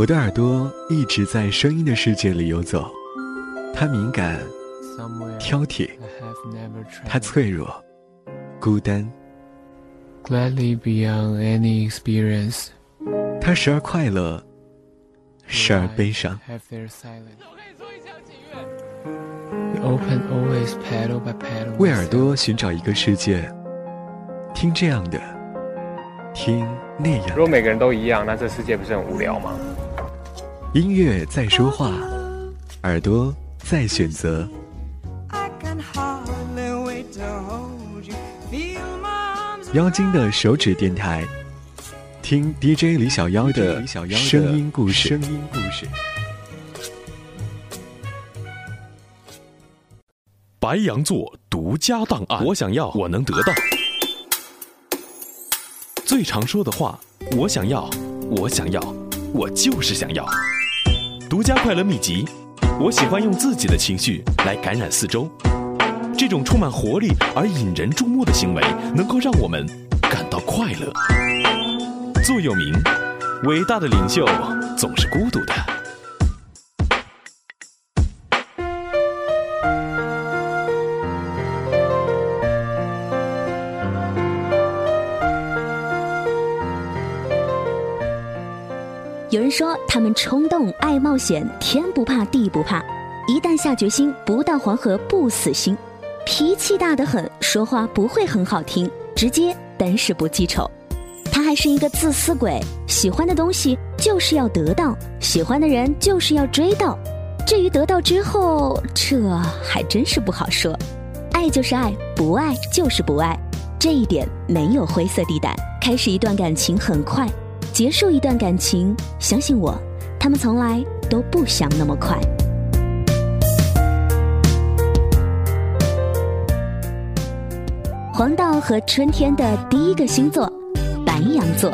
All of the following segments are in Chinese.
我的耳朵一直在声音的世界里游走，它敏感、挑剔，它脆弱、孤单。Gladly beyond any experience，它时而快乐，时而悲伤。为耳朵寻找一个世界，听这样的，听那样。如果每个人都一样，那这世界不是很无聊吗？音乐在说话，耳朵在选择。妖精的手指电台，听 DJ 李小妖的声音故事。声音故事。白羊座独家档案，我想要，我能得到。最常说的话，我想要，我想要，我就是想要。独家快乐秘籍，我喜欢用自己的情绪来感染四周。这种充满活力而引人注目的行为，能够让我们感到快乐。座右铭：伟大的领袖总是孤独的。有人说他们冲动、爱冒险，天不怕地不怕，一旦下决心，不到黄河不死心，脾气大得很，说话不会很好听，直接但是不记仇。他还是一个自私鬼，喜欢的东西就是要得到，喜欢的人就是要追到。至于得到之后，这还真是不好说。爱就是爱，不爱就是不爱，这一点没有灰色地带。开始一段感情很快。结束一段感情，相信我，他们从来都不想那么快。黄道和春天的第一个星座，白羊座。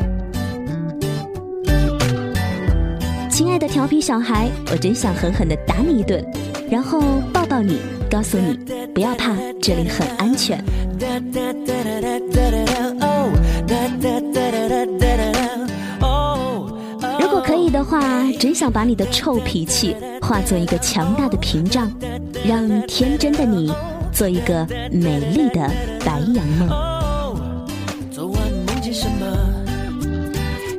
亲爱的调皮小孩，我真想狠狠的打你一顿，然后抱抱你，告诉你不要怕，这里很安全。想把你的臭脾气化作一个强大的屏障，让天真的你做一个美丽的白羊梦。昨晚梦见什么？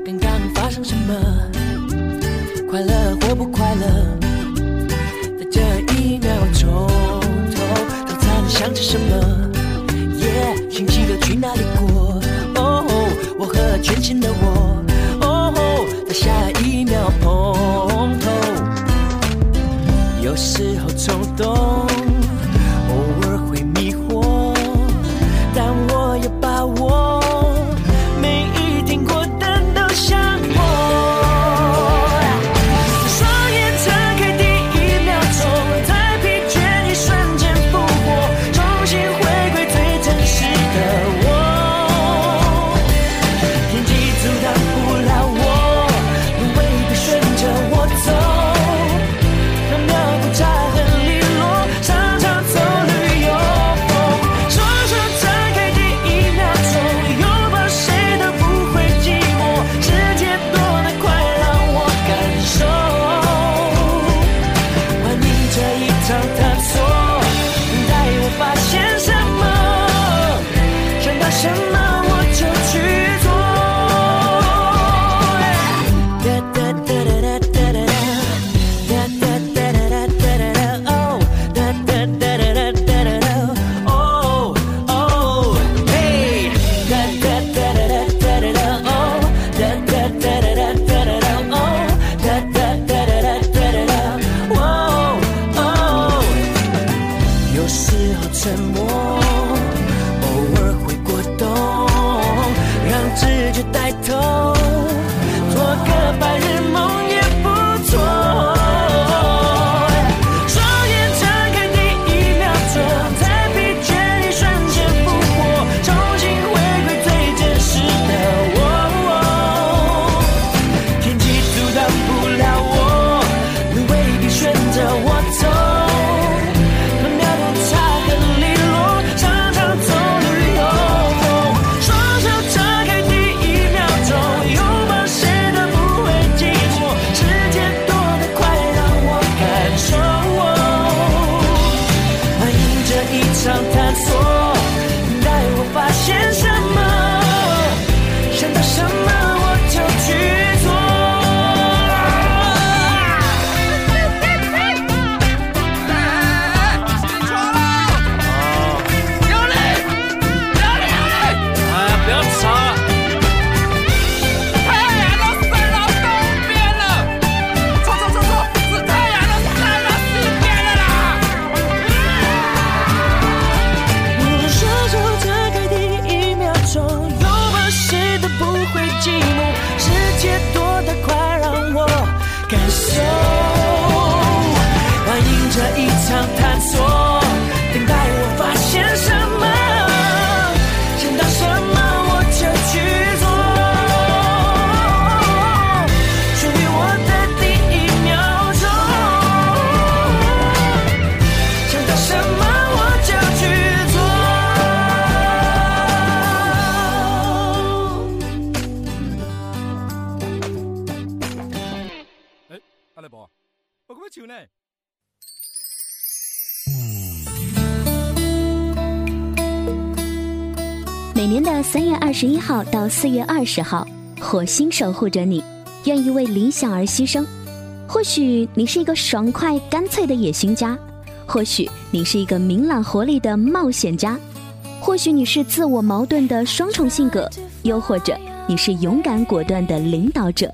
刚刚发生什么？快乐或不快乐？在这一秒钟，头都才能想吃什么？沉默。常探索十一号到四月二十号，火星守护着你，愿意为理想而牺牲。或许你是一个爽快干脆的野心家，或许你是一个明朗活力的冒险家，或许你是自我矛盾的双重性格，又或者你是勇敢果断的领导者。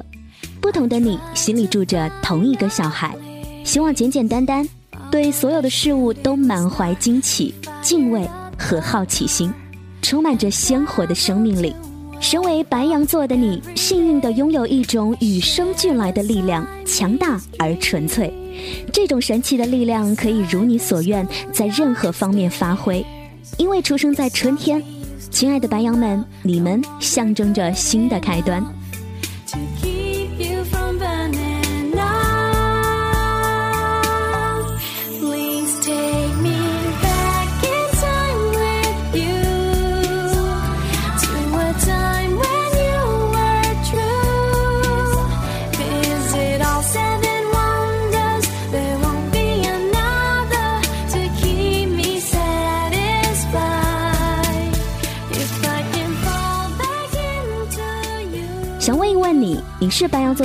不同的你心里住着同一个小孩，希望简简单单，对所有的事物都满怀惊奇、敬畏和好奇心。充满着鲜活的生命力。身为白羊座的你，幸运地拥有一种与生俱来的力量，强大而纯粹。这种神奇的力量可以如你所愿，在任何方面发挥。因为出生在春天，亲爱的白羊们，你们象征着新的开端。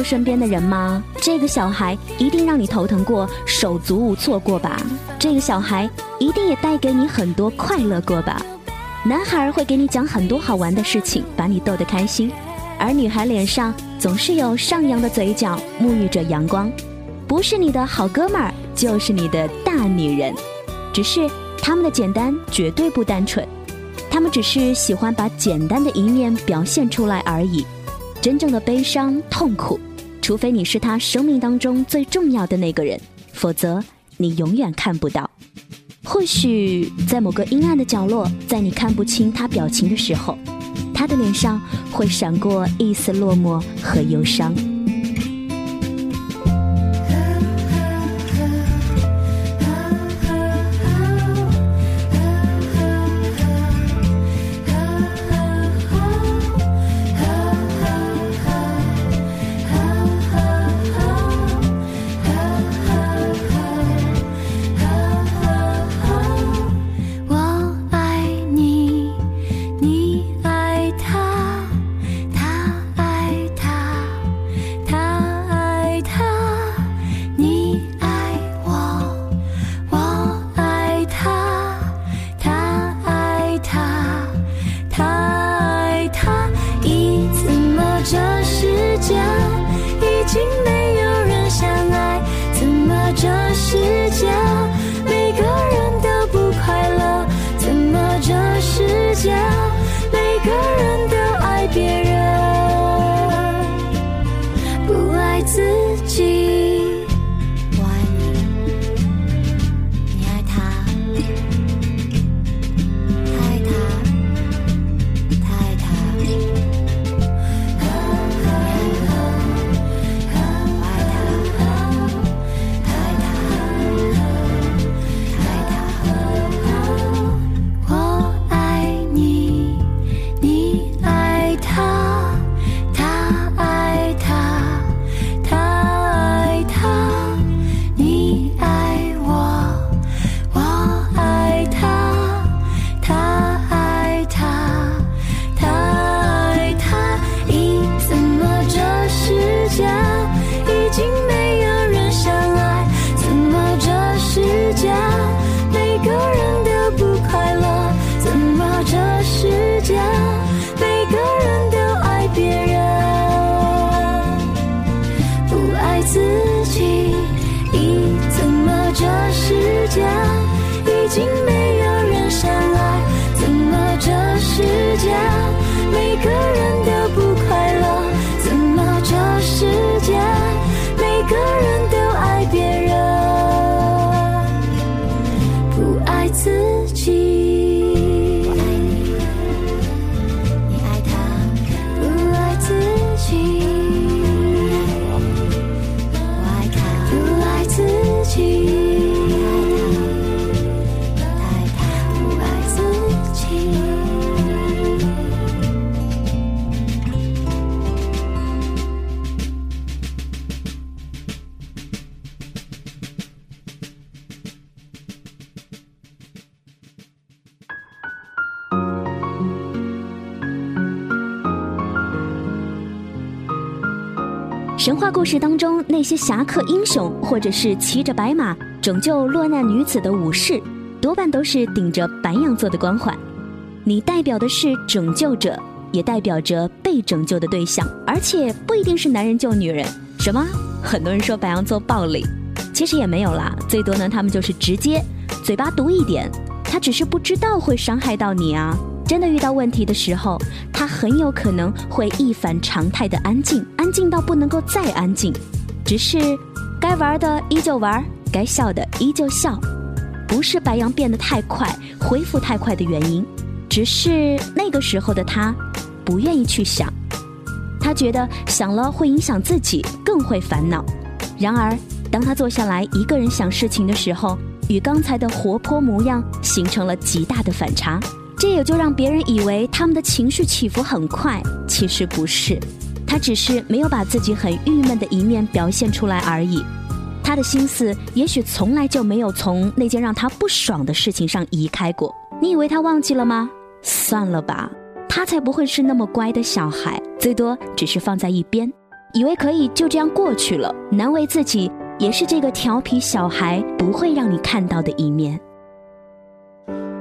是白羊座身边的人吗？这个小孩一定让你头疼过、手足无措过吧？这个小孩一定也带给你很多快乐过吧？男孩会给你讲很多好玩的事情，把你逗得开心，而女孩脸上总是有上扬的嘴角，沐浴着阳光。不是你的好哥们儿，就是你的大女人。只是他们的简单绝对不单纯，他们只是喜欢把简单的一面表现出来而已。真正的悲伤、痛苦，除非你是他生命当中最重要的那个人，否则你永远看不到。或许在某个阴暗的角落，在你看不清他表情的时候，他的脸上会闪过一丝落寞和忧伤。故事当中那些侠客英雄，或者是骑着白马拯救落难女子的武士，多半都是顶着白羊座的光环。你代表的是拯救者，也代表着被拯救的对象，而且不一定是男人救女人。什么？很多人说白羊座暴力，其实也没有啦，最多呢，他们就是直接，嘴巴毒一点。他只是不知道会伤害到你啊！真的遇到问题的时候，他很有可能会一反常态的安静，安静到不能够再安静。只是该玩的依旧玩，该笑的依旧笑，不是白羊变得太快、恢复太快的原因，只是那个时候的他不愿意去想，他觉得想了会影响自己，更会烦恼。然而，当他坐下来一个人想事情的时候，与刚才的活泼模样形成了极大的反差，这也就让别人以为他们的情绪起伏很快。其实不是，他只是没有把自己很郁闷的一面表现出来而已。他的心思也许从来就没有从那件让他不爽的事情上移开过。你以为他忘记了吗？算了吧，他才不会是那么乖的小孩，最多只是放在一边，以为可以就这样过去了，难为自己。也是这个调皮小孩不会让你看到的一面。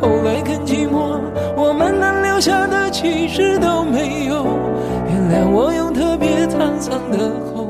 后来更寂寞。我们能留下的其实都没有。原谅我用特别沧桑的喉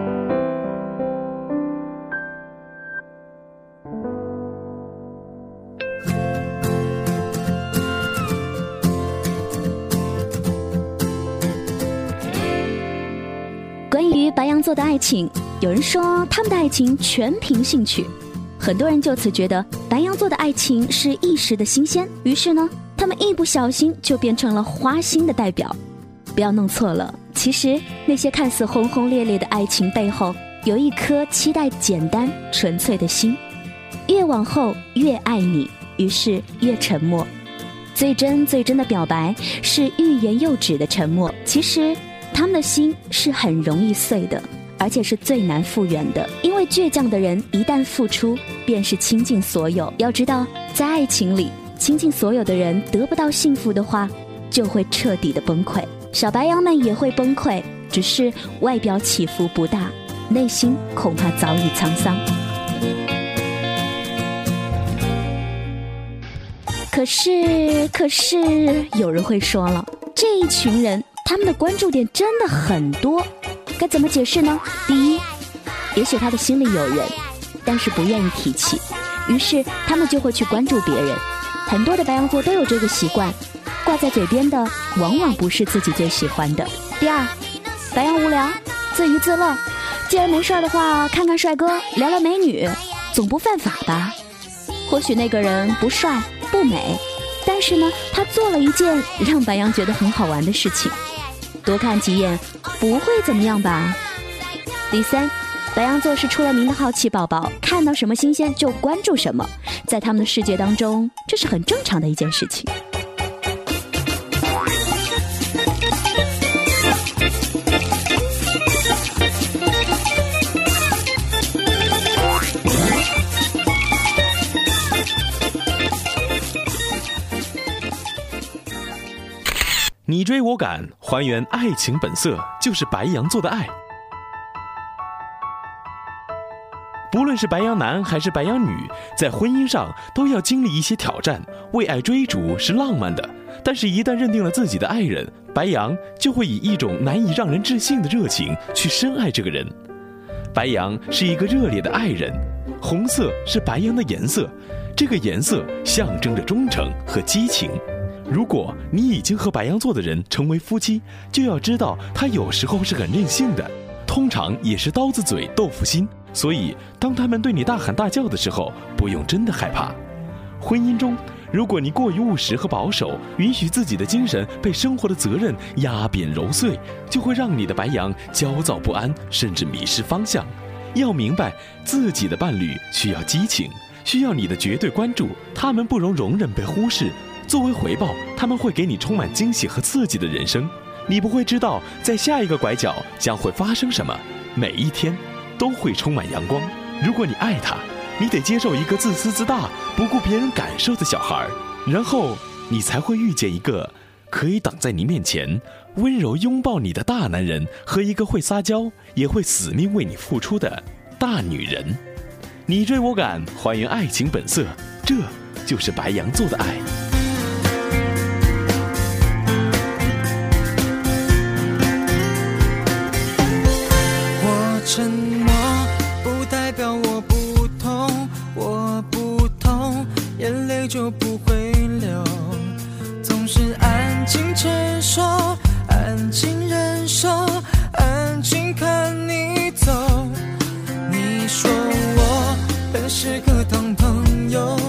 情，有人说他们的爱情全凭兴趣，很多人就此觉得白羊座的爱情是一时的新鲜，于是呢，他们一不小心就变成了花心的代表。不要弄错了，其实那些看似轰轰烈烈的爱情背后，有一颗期待简单纯粹的心。越往后越爱你，于是越沉默。最真最真的表白是欲言又止的沉默。其实。他们的心是很容易碎的，而且是最难复原的。因为倔强的人一旦付出，便是倾尽所有。要知道，在爱情里，倾尽所有的人得不到幸福的话，就会彻底的崩溃。小白羊们也会崩溃，只是外表起伏不大，内心恐怕早已沧桑。可是，可是，有人会说了，这一群人。他们的关注点真的很多，该怎么解释呢？第一，也许他的心里有人，但是不愿意提起，于是他们就会去关注别人。很多的白羊座都有这个习惯，挂在嘴边的往往不是自己最喜欢的。第二，白羊无聊，自娱自乐，既然没事儿的话，看看帅哥，聊聊美女，总不犯法吧？或许那个人不帅不美，但是呢，他做了一件让白羊觉得很好玩的事情。多看几眼，不会怎么样吧？第三，白羊座是出了名的好奇宝宝，看到什么新鲜就关注什么，在他们的世界当中，这是很正常的一件事情。你追我赶，还原爱情本色，就是白羊座的爱。不论是白羊男还是白羊女，在婚姻上都要经历一些挑战。为爱追逐是浪漫的，但是，一旦认定了自己的爱人，白羊就会以一种难以让人置信的热情去深爱这个人。白羊是一个热烈的爱人，红色是白羊的颜色，这个颜色象征着忠诚和激情。如果你已经和白羊座的人成为夫妻，就要知道他有时候是很任性的，通常也是刀子嘴豆腐心。所以，当他们对你大喊大叫的时候，不用真的害怕。婚姻中，如果你过于务实和保守，允许自己的精神被生活的责任压扁揉碎，就会让你的白羊焦躁不安，甚至迷失方向。要明白，自己的伴侣需要激情，需要你的绝对关注，他们不容容忍被忽视。作为回报，他们会给你充满惊喜和刺激的人生。你不会知道在下一个拐角将会发生什么，每一天都会充满阳光。如果你爱他，你得接受一个自私自大、不顾别人感受的小孩，然后你才会遇见一个可以挡在你面前、温柔拥抱你的大男人和一个会撒娇也会死命为你付出的大女人。你追我赶，还原爱情本色，这就是白羊座的爱。静承受，安静忍受，安静看你走。你说我很适合当朋友，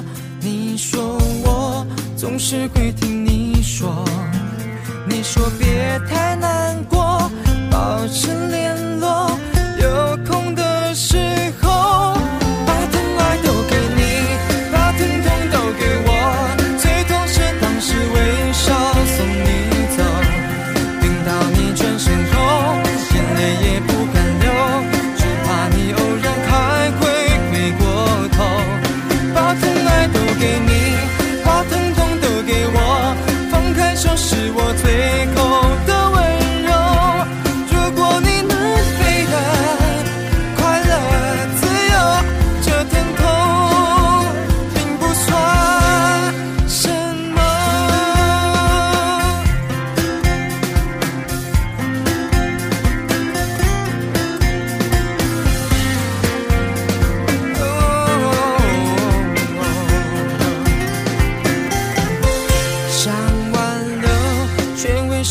你说我总是会听你说，你说别太难过，保持联络。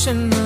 ocean